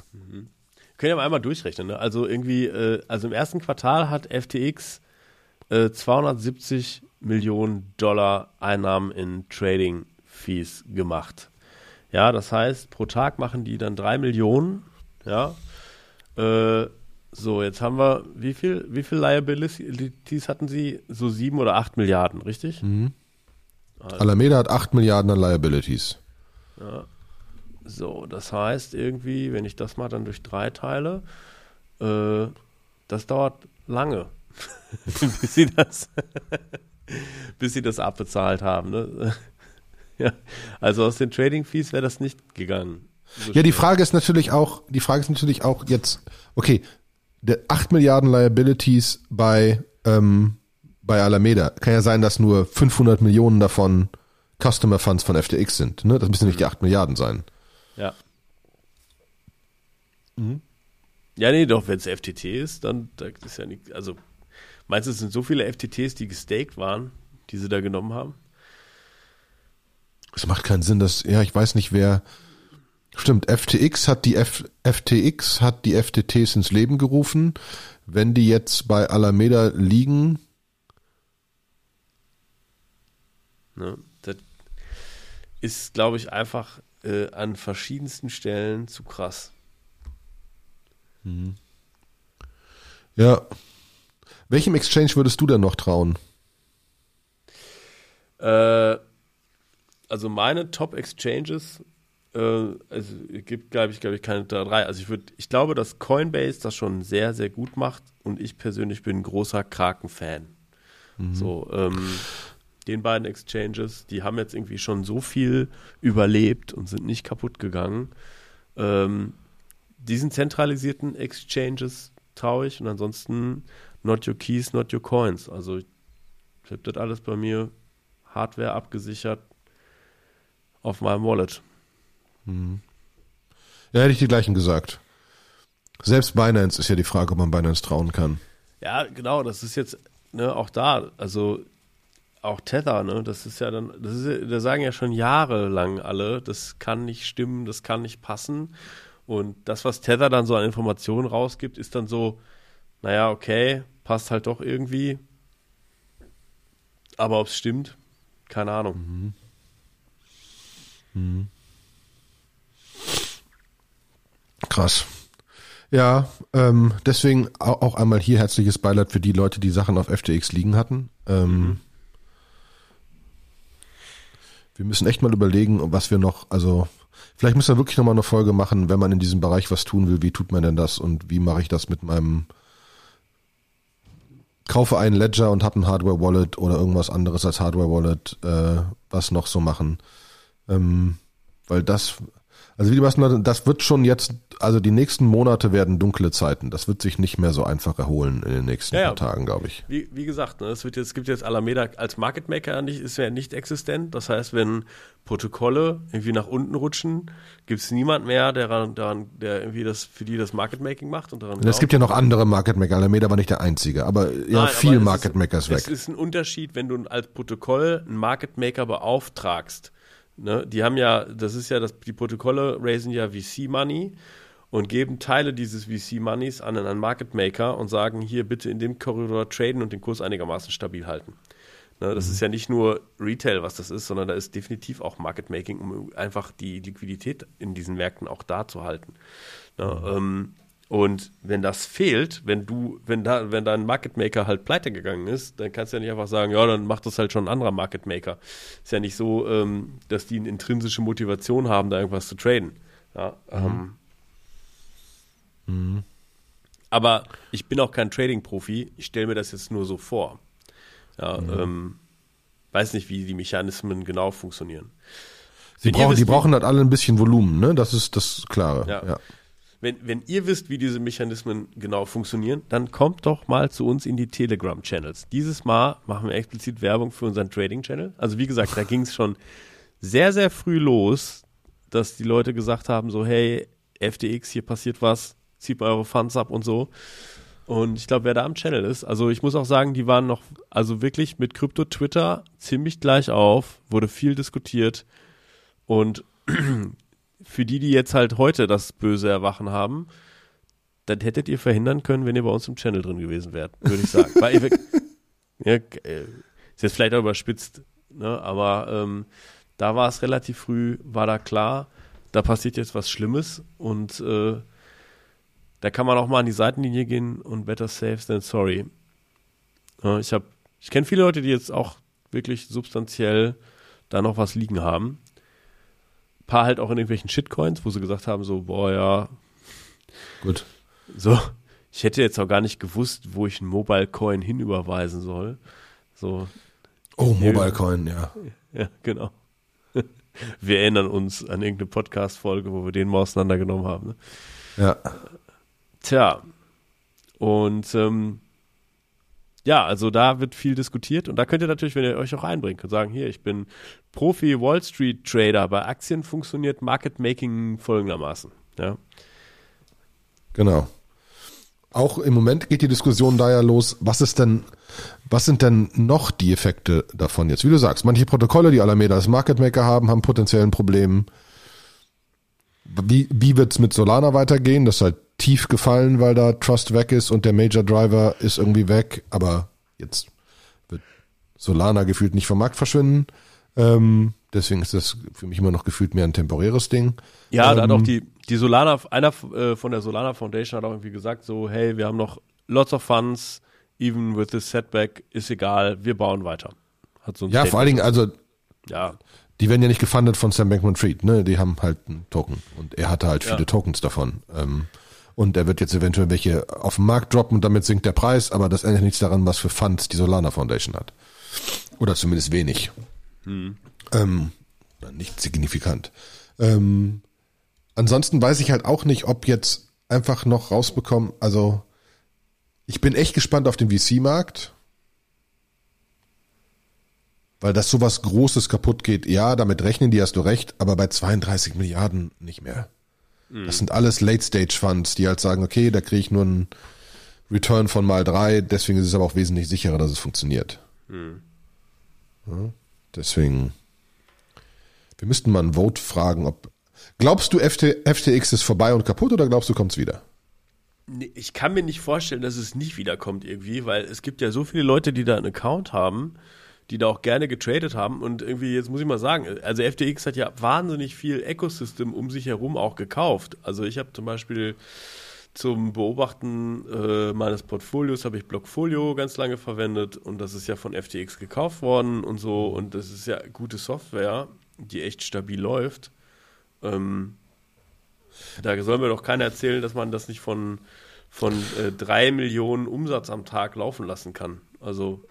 Können ja mal einmal durchrechnen. Ne? Also irgendwie, äh, also im ersten Quartal hat FTX äh, 270 Millionen Dollar Einnahmen in Trading Fees gemacht. Ja, das heißt, pro Tag machen die dann drei Millionen. Ja. Äh, so, jetzt haben wir, wie viel, wie viel Liabilities hatten sie? So sieben oder acht Milliarden, richtig? Alameda hat 8 Milliarden an Liabilities. So, das heißt irgendwie, wenn ich das mal dann durch drei teile, äh, das dauert lange, bis sie das, bis sie das abbezahlt haben. Ne? ja, also aus den Trading Fees wäre das nicht gegangen. So Ja, die. Frage ist natürlich auch, die Frage ist natürlich auch jetzt, okay, der 8 Milliarden Liabilities bei, ähm, bei Alameda. Kann ja sein, dass nur 500 Millionen davon Customer Funds von FTX sind. Ne? Das müssen nicht die 8 Milliarden sein. Ja. Ja, nee, doch, wenn es FTT ist, dann da ist ja nicht, also meinst du, es sind so viele FTTs, die gestaked waren, die sie da genommen haben? Es macht keinen Sinn, dass, ja, ich weiß nicht, wer, stimmt, FTX hat die F, FTX hat die FTTs ins Leben gerufen. Wenn die jetzt bei Alameda liegen, Ne? Das ist, glaube ich, einfach äh, an verschiedensten Stellen zu krass. ja. Welchem Exchange würdest du denn noch trauen? Äh, also meine Top-Exchanges, äh, also es gibt, glaube ich, glaube ich, keine drei. Also ich würde, ich glaube, dass Coinbase das schon sehr, sehr gut macht und ich persönlich bin ein großer Kraken-Fan. So, ähm, den beiden Exchanges, die haben jetzt irgendwie schon so viel überlebt und sind nicht kaputt gegangen. Ähm, diesen zentralisierten Exchanges traue ich und ansonsten not your keys, not your coins. Also ich habe das alles bei mir Hardware abgesichert auf meinem Wallet. Ja, hätte ich die gleichen gesagt. Selbst Binance ist ja die Frage, ob man Binance trauen kann. Ja, genau, das ist jetzt ne, auch da, also auch Tether, ne, das ist ja dann, das ist, da sagen ja schon jahrelang alle, das kann nicht stimmen, das kann nicht passen. Und das, was Tether dann so an Informationen rausgibt, ist dann so, naja, okay, passt halt doch irgendwie. Aber ob es stimmt, keine Ahnung. Krass. Ja, ähm, deswegen au- auch einmal hier herzliches Beileid für die Leute, die Sachen auf FTX liegen hatten. Ähm, Wir müssen echt mal überlegen, was wir noch, also vielleicht müssen wir wirklich nochmal eine Folge machen, wenn man in diesem Bereich was tun will, wie tut man denn das und wie mache ich das mit meinem kaufe einen Ledger und habe ein Hardware-Wallet oder irgendwas anderes als Hardware-Wallet, äh, was noch so machen. Ähm, weil das, also wie die meisten Leute, das wird schon jetzt, also die nächsten Monate werden dunkle Zeiten. Das wird sich nicht mehr so einfach erholen in den nächsten Ja, Tagen, glaube ich. Wie, wie gesagt, ne, es, wird jetzt, es gibt jetzt Alameda als Market Maker nicht, ist ja nicht existent. Das heißt, wenn Protokolle irgendwie nach unten rutschen, gibt es niemand mehr, der, daran, der irgendwie das für die das Market Making macht und daran es gibt ja noch andere Market Maker. Alameda war nicht der einzige, aber ja, Nein, viel aber Market ist, ist Es weg. ist ein Unterschied, wenn du als Protokoll einen Market Maker beauftragst. Ne? Die haben ja, das ist ja, das, die Protokolle raisen ja VC Money und geben Teile dieses VC Moneys an einen Market Maker und sagen, hier bitte in dem Korridor traden und den Kurs einigermaßen stabil halten. Ne? Das ist ja nicht nur Retail, was das ist, sondern da ist definitiv auch Market Making, um einfach die Liquidität in diesen Märkten auch da zu halten. Ne? Ähm, Und wenn das fehlt, wenn du, wenn da, wenn dein Market Maker halt pleite gegangen ist, dann kannst du ja nicht einfach sagen, ja, dann macht das halt schon ein anderer Market Maker. Ist ja nicht so, ähm, dass die eine intrinsische Motivation haben, da irgendwas zu traden. Ja, mhm. Ähm, mhm. Aber ich bin auch kein Trading-Profi. Ich stelle mir das jetzt nur so vor. Ja, mhm. ähm, weiß nicht, wie die Mechanismen genau funktionieren. Sie brauchen, wisst, die brauchen halt alle ein bisschen Volumen, ne? Das ist das Klare. Ja. ja. Wenn, wenn ihr wisst, wie diese Mechanismen genau funktionieren, dann kommt doch mal zu uns in die Telegram-Channels. Dieses Mal machen wir explizit Werbung für unseren Trading-Channel. Also wie gesagt, da ging es schon sehr, sehr früh los, dass die Leute gesagt haben, so hey, FTX, hier passiert was, zieht mal eure Funds ab und so. Und ich glaube, wer da am Channel ist, also ich muss auch sagen, die waren noch, also wirklich mit Krypto-Twitter ziemlich gleich auf, wurde viel diskutiert. Und für die, die jetzt halt heute das böse Erwachen haben, dann hättet ihr verhindern können, wenn ihr bei uns im Channel drin gewesen wärt, würde ich sagen. Weil, ja, äh, ist jetzt vielleicht auch überspitzt, ne? aber ähm, da war es relativ früh, war da klar, da passiert jetzt was Schlimmes und äh, da kann man auch mal an die Seitenlinie gehen und better safe than sorry. Ja, ich habe, ich kenne viele Leute, die jetzt auch wirklich substanziell da noch was liegen haben paar halt auch in irgendwelchen Shitcoins, wo sie gesagt haben, so, boah, ja. Gut. So, ich hätte jetzt auch gar nicht gewusst, wo ich einen Mobile Coin hinüberweisen soll. So. Oh, Mobile Coin, ja. Ja, genau. Wir erinnern uns an irgendeine Podcast-Folge, wo wir den mal auseinandergenommen haben. Ne? Ja. Tja. Und ähm, ja, also da wird viel diskutiert und da könnt ihr natürlich, wenn ihr euch auch einbringt, könnt sagen, hier, ich bin Profi Wall Street Trader. Bei Aktien funktioniert Market Making folgendermaßen. Ja. Genau. Auch im Moment geht die Diskussion da ja los, was ist denn, was sind denn noch die Effekte davon jetzt? Wie du sagst, manche Protokolle, die Alameda als Market Maker haben, haben potenziellen Problem. Wie, wie wird's mit Solana weitergehen? Das ist halt tief gefallen, weil da Trust weg ist und der Major Driver ist irgendwie weg, aber jetzt wird Solana gefühlt nicht vom Markt verschwinden. Ähm, deswegen ist das für mich immer noch gefühlt mehr ein temporäres Ding. Ja, ähm, da hat auch die, die Solana, einer äh, von der Solana Foundation hat auch irgendwie gesagt, so, hey, wir haben noch lots of funds, even with this setback, ist egal, wir bauen weiter. Hat so ein ja, Statement. vor allen Dingen, also, ja. die werden ja nicht gefundet von Sam Bankman-Fried, ne? Die haben halt einen Token und er hatte halt viele ja. Tokens davon. Ähm, und er wird jetzt eventuell welche auf den Markt droppen und damit sinkt der Preis, aber das ändert nichts daran, was für Funds die Solana Foundation hat. Oder zumindest wenig. Hm. Ähm, nicht signifikant. Ähm, ansonsten weiß ich halt auch nicht, ob jetzt einfach noch rausbekommen, also ich bin echt gespannt auf den VC-Markt. Weil das sowas Großes kaputt geht, ja, damit rechnen die, hast du recht, aber bei 32 Milliarden nicht mehr. Mhm. Das sind alles Late-Stage-Funds, die halt sagen, okay, da kriege ich nur einen Return von mal drei, deswegen ist es aber auch wesentlich sicherer, dass es funktioniert. Mhm. Ja, deswegen, wir müssten mal ein Vote fragen, ob, glaubst du FT, FTX ist vorbei und kaputt oder glaubst du, kommt's wieder? Ich kann mir nicht vorstellen, dass es nicht wiederkommt irgendwie, weil es gibt ja so viele Leute, die da einen Account haben, die da auch gerne getradet haben. Und irgendwie, jetzt muss ich mal sagen, also FTX hat ja wahnsinnig viel Ecosystem um sich herum auch gekauft. Also ich habe zum Beispiel zum Beobachten äh, meines Portfolios habe ich Blockfolio ganz lange verwendet und das ist ja von FTX gekauft worden und so und das ist ja gute Software, die echt stabil läuft. Ähm, da soll mir doch keiner erzählen, dass man das nicht von, von äh, drei Millionen Umsatz am Tag laufen lassen kann. Also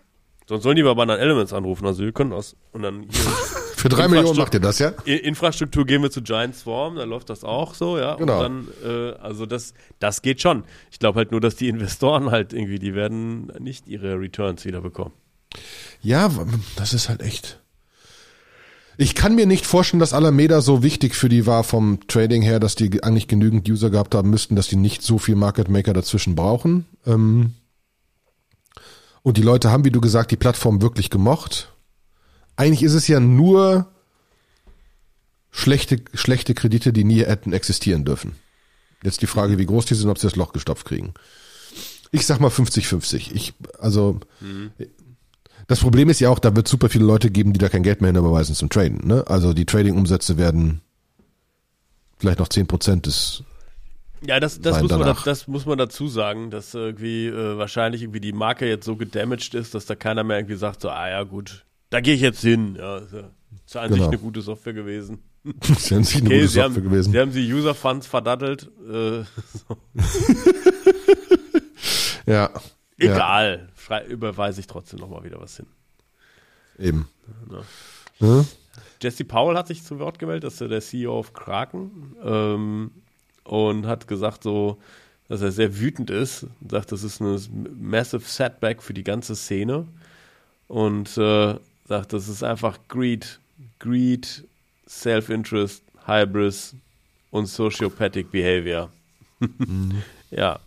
Sonst sollen die mal bei Banana Elements anrufen. Also wir können das. Und dann Für drei Millionen macht ihr das, ja? Infrastruktur gehen wir zu Giant Swarm, da läuft das auch so, ja. Genau. Und dann, äh, also das, das geht schon. Ich glaube halt nur, dass die Investoren halt irgendwie, die werden nicht ihre Returns wieder bekommen. Ja, das ist halt echt. Ich kann mir nicht vorstellen, dass Alameda so wichtig für die war vom Trading her, dass die eigentlich genügend User gehabt haben müssten, dass die nicht so viel Market Maker dazwischen brauchen. Ähm, und die Leute haben, wie du gesagt, die Plattform wirklich gemocht. Eigentlich ist es ja nur schlechte, schlechte Kredite, die nie hätten existieren dürfen. Jetzt die Frage, wie groß die sind, ob sie das Loch gestopft kriegen. Ich sag mal 50-50. Ich, also, mhm. das Problem ist ja auch, da wird super viele Leute geben, die da kein Geld mehr hinüberweisen zum Traden. Ne? Also die Trading-Umsätze werden vielleicht noch 10% des Ja, das, das, muss man, das muss man dazu sagen, dass irgendwie äh, wahrscheinlich irgendwie die Marke jetzt so gedamaged ist, dass da keiner mehr irgendwie sagt, so, ah ja gut, da gehe ich jetzt hin. Ja, ist ja ist ja an sich Genau. eine gute Software gewesen. Das ist ja nicht eine Okay, gute sie, Software haben, gewesen. sie haben die User-Funds verdattelt. Äh, so. Ja. Egal, Schrei, überweise ich trotzdem nochmal wieder was hin. Ja, eben. Ja. Ne? Jesse Powell hat sich zu Wort gemeldet, das ist ja der CEO auf Kraken, ähm, und hat gesagt so, dass er sehr wütend ist, sagt, das ist eine massive Setback für die ganze Szene und äh, sagt, das ist einfach Greed, Greed, Self-Interest, Hybris und Sociopathic Behavior. ja.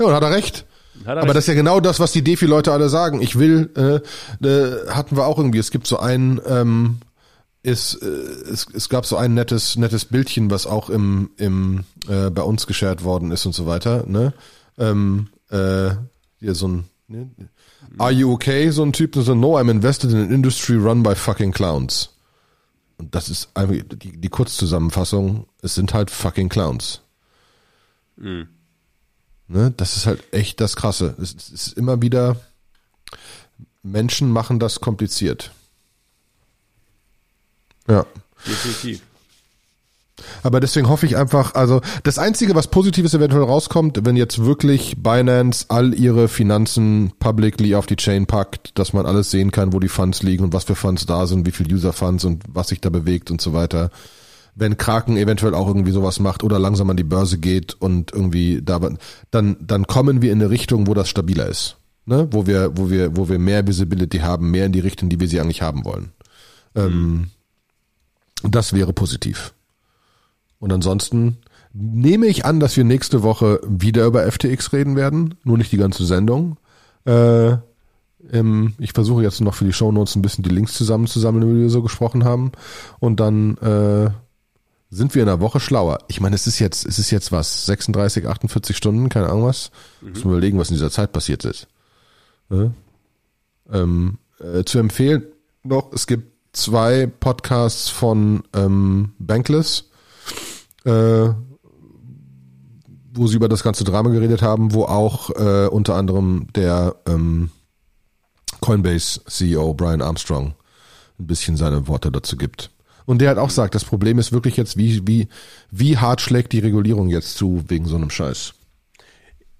Ja, und hat er recht. Hat er Aber recht. das ist ja genau das, was die Defi-Leute alle sagen. Ich will, äh, äh, hatten wir auch irgendwie, es gibt so ein, ähm, ist, äh, es, es gab so ein nettes, nettes Bildchen, was auch im, im äh, bei uns geshared worden ist und so weiter, ne? Ähm, äh, hier so ein ne? Are you okay? So ein Typ, so no, I'm invested in an industry run by fucking clowns. Und das ist einfach die, die Kurzzusammenfassung, es sind halt fucking Clowns. Mhm. Ne? Das ist halt echt das Krasse. Es, es ist immer wieder, Menschen machen das kompliziert. Ja. Definitiv. Aber deswegen hoffe ich einfach, also das Einzige, was Positives eventuell rauskommt, wenn jetzt wirklich Binance all ihre Finanzen publicly auf die Chain packt, dass man alles sehen kann, wo die Funds liegen und was für Funds da sind, wie viel User-Funds und was sich da bewegt und so weiter. Wenn Kraken eventuell auch irgendwie sowas macht oder langsam an die Börse geht und irgendwie da, dann, dann kommen wir in eine Richtung, wo das stabiler ist. Ne? Wo wir, wo wir, wo wir mehr Visibility haben, mehr in die Richtung, die wir sie eigentlich haben wollen. Ähm, das wäre positiv. Und ansonsten nehme ich an, dass wir nächste Woche wieder über FTX reden werden, nur nicht die ganze Sendung. Äh, ähm, ich versuche jetzt noch für die Shownotes ein bisschen die Links zusammenzusammeln, über die wir so gesprochen haben. Und dann äh, sind wir in einer Woche schlauer. Ich meine, es ist jetzt, es ist jetzt was, 36, 48 Stunden, keine Ahnung was. Muss man überlegen, was in dieser Zeit passiert ist. Ja? Ähm, äh, zu empfehlen noch, es gibt zwei Podcasts von ähm, Bankless, äh, wo sie über das ganze Drama geredet haben, wo auch äh, unter anderem der ähm, Coinbase-CEO Brian Armstrong ein bisschen seine Worte dazu gibt. Und der hat auch gesagt, das Problem ist wirklich jetzt, wie, wie, wie hart schlägt die Regulierung jetzt zu wegen so einem Scheiß.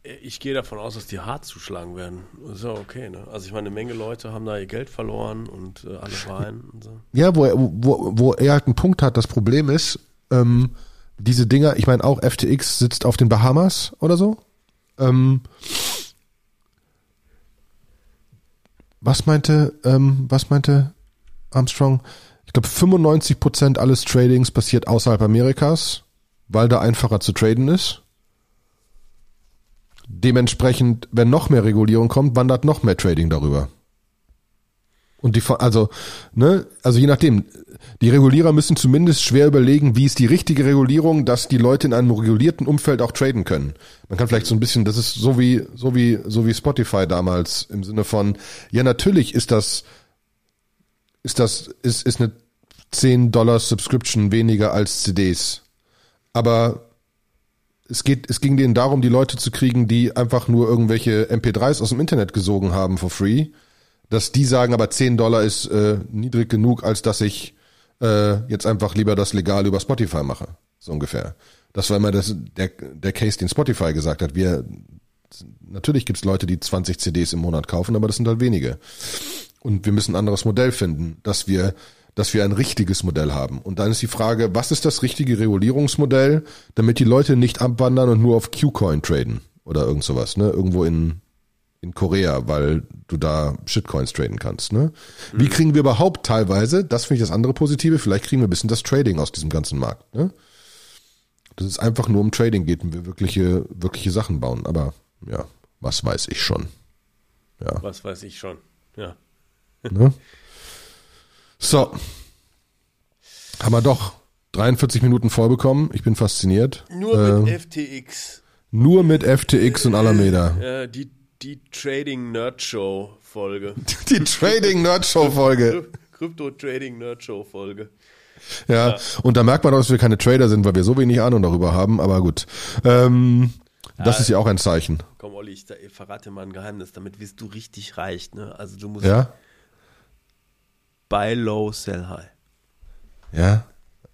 Ich gehe davon aus, dass die hart zuschlagen werden. Ist ja okay, ne? Also ich meine, eine Menge Leute haben da ihr Geld verloren und äh, alle weinen und so. Ja, wo er, wo, wo er halt einen Punkt hat, das Problem ist, ähm, diese Dinger, ich meine auch FTX sitzt auf den Bahamas oder so. Ähm, was meinte, ähm, was meinte Armstrong? Ich glaube 95 Prozent alles Tradings passiert außerhalb Amerikas, weil da einfacher zu traden ist. Dementsprechend, wenn noch mehr Regulierung kommt, wandert noch mehr Trading darüber. Und die, also, ne, also je nachdem, die Regulierer müssen zumindest schwer überlegen, wie ist die richtige Regulierung, dass die Leute in einem regulierten Umfeld auch traden können. Man kann vielleicht so ein bisschen, das ist so wie, so wie, so wie Spotify damals im Sinne von, ja, natürlich ist das, ist das, ist, ist eine 10 Dollar Subscription weniger als CDs. Aber es geht, es ging denen darum, die Leute zu kriegen, die einfach nur irgendwelche MP3s aus dem Internet gesogen haben for free dass die sagen, aber 10 Dollar ist äh, niedrig genug, als dass ich äh, jetzt einfach lieber das legal über Spotify mache. So ungefähr. Das war immer das, der, der Case, den Spotify gesagt hat. Wir, natürlich gibt's Leute, die 20 CDs im Monat kaufen, aber das sind halt wenige. Und wir müssen ein anderes Modell finden, dass wir, dass wir ein richtiges Modell haben. Und dann ist die Frage, was ist das richtige Regulierungsmodell, damit die Leute nicht abwandern und nur auf Qcoin traden oder irgend sowas, ne? Irgendwo in, in Korea, weil du da Shitcoins traden kannst. Ne? Wie kriegen wir überhaupt teilweise, das finde ich das andere Positive, vielleicht kriegen wir ein bisschen das Trading aus diesem ganzen Markt. Ne? Dass es einfach nur um Trading geht und wir wirkliche, wirkliche Sachen bauen. Aber ja, was weiß ich schon. Ja. Was weiß ich schon. Ja. Ne? So. Haben wir doch 43 Minuten vollbekommen. Ich bin fasziniert. Nur mit FTX. Nur mit FTX und Alameda. Äh, die, die Trading Nerd Show Folge. Die Trading Nerd Show Folge. Krypto Trading Nerd Show Folge. Ja, und da merkt man auch, dass wir keine Trader sind, weil wir so wenig Ahnung darüber haben, aber gut. Ähm, das ist ja auch ein Zeichen. Komm, Olli, ich, ich verrate mal ein Geheimnis, damit wirst du richtig reich. Ne? Also du musst Ja? Buy low, sell high. Ja?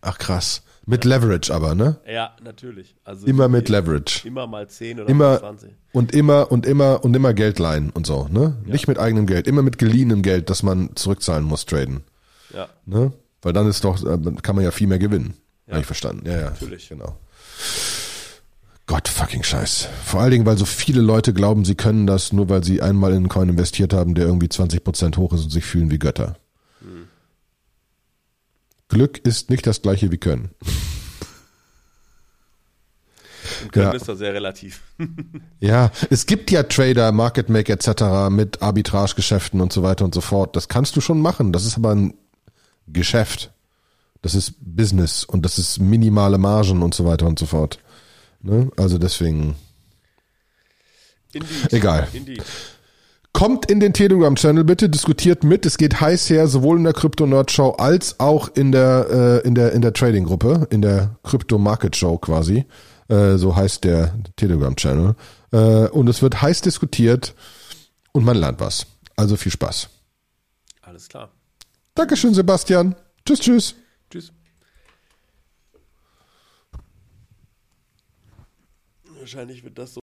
Ach krass. Mit Leverage aber, ne? Ja, natürlich. Also Immer mit Leverage. Immer mal 10 oder Immer 20. und immer und immer und immer Geld leihen und so, ne? Nicht mit eigenem Geld, immer mit geliehenem Geld, das man zurückzahlen muss, traden. Ja, Ne? Weil dann ist doch, äh, kann man ja viel mehr gewinnen. Habe ich verstanden. Ja, ja. Natürlich. Genau. Gott fucking Scheiß. Vor allen Dingen, weil so viele Leute glauben, sie können das, nur weil sie einmal in einen Coin investiert haben, der irgendwie 20% hoch ist und sich fühlen wie Götter. Glück ist nicht das gleiche wie Können. und können Ja. ist da sehr relativ. Ja, es gibt ja Trader, Market Maker etc. mit Arbitragegeschäften und so weiter und so fort. Das kannst du schon machen. Das ist aber ein Geschäft. Das ist Business und das ist minimale Margen und so weiter und so fort. Ne? Also deswegen. Indeed. Egal. Indeed. Kommt in den Telegram-Channel bitte, diskutiert mit. Es geht heiß her, sowohl in der Crypto-Nerd-Show als auch in der, äh, in der, in der Trading-Gruppe, in der Crypto-Market-Show quasi. Äh, so heißt der Telegram-Channel. Äh, und es wird heiß diskutiert und man lernt was. Also viel Spaß. Alles klar. Dankeschön, Sebastian. Tschüss, tschüss. Tschüss. Wahrscheinlich wird das so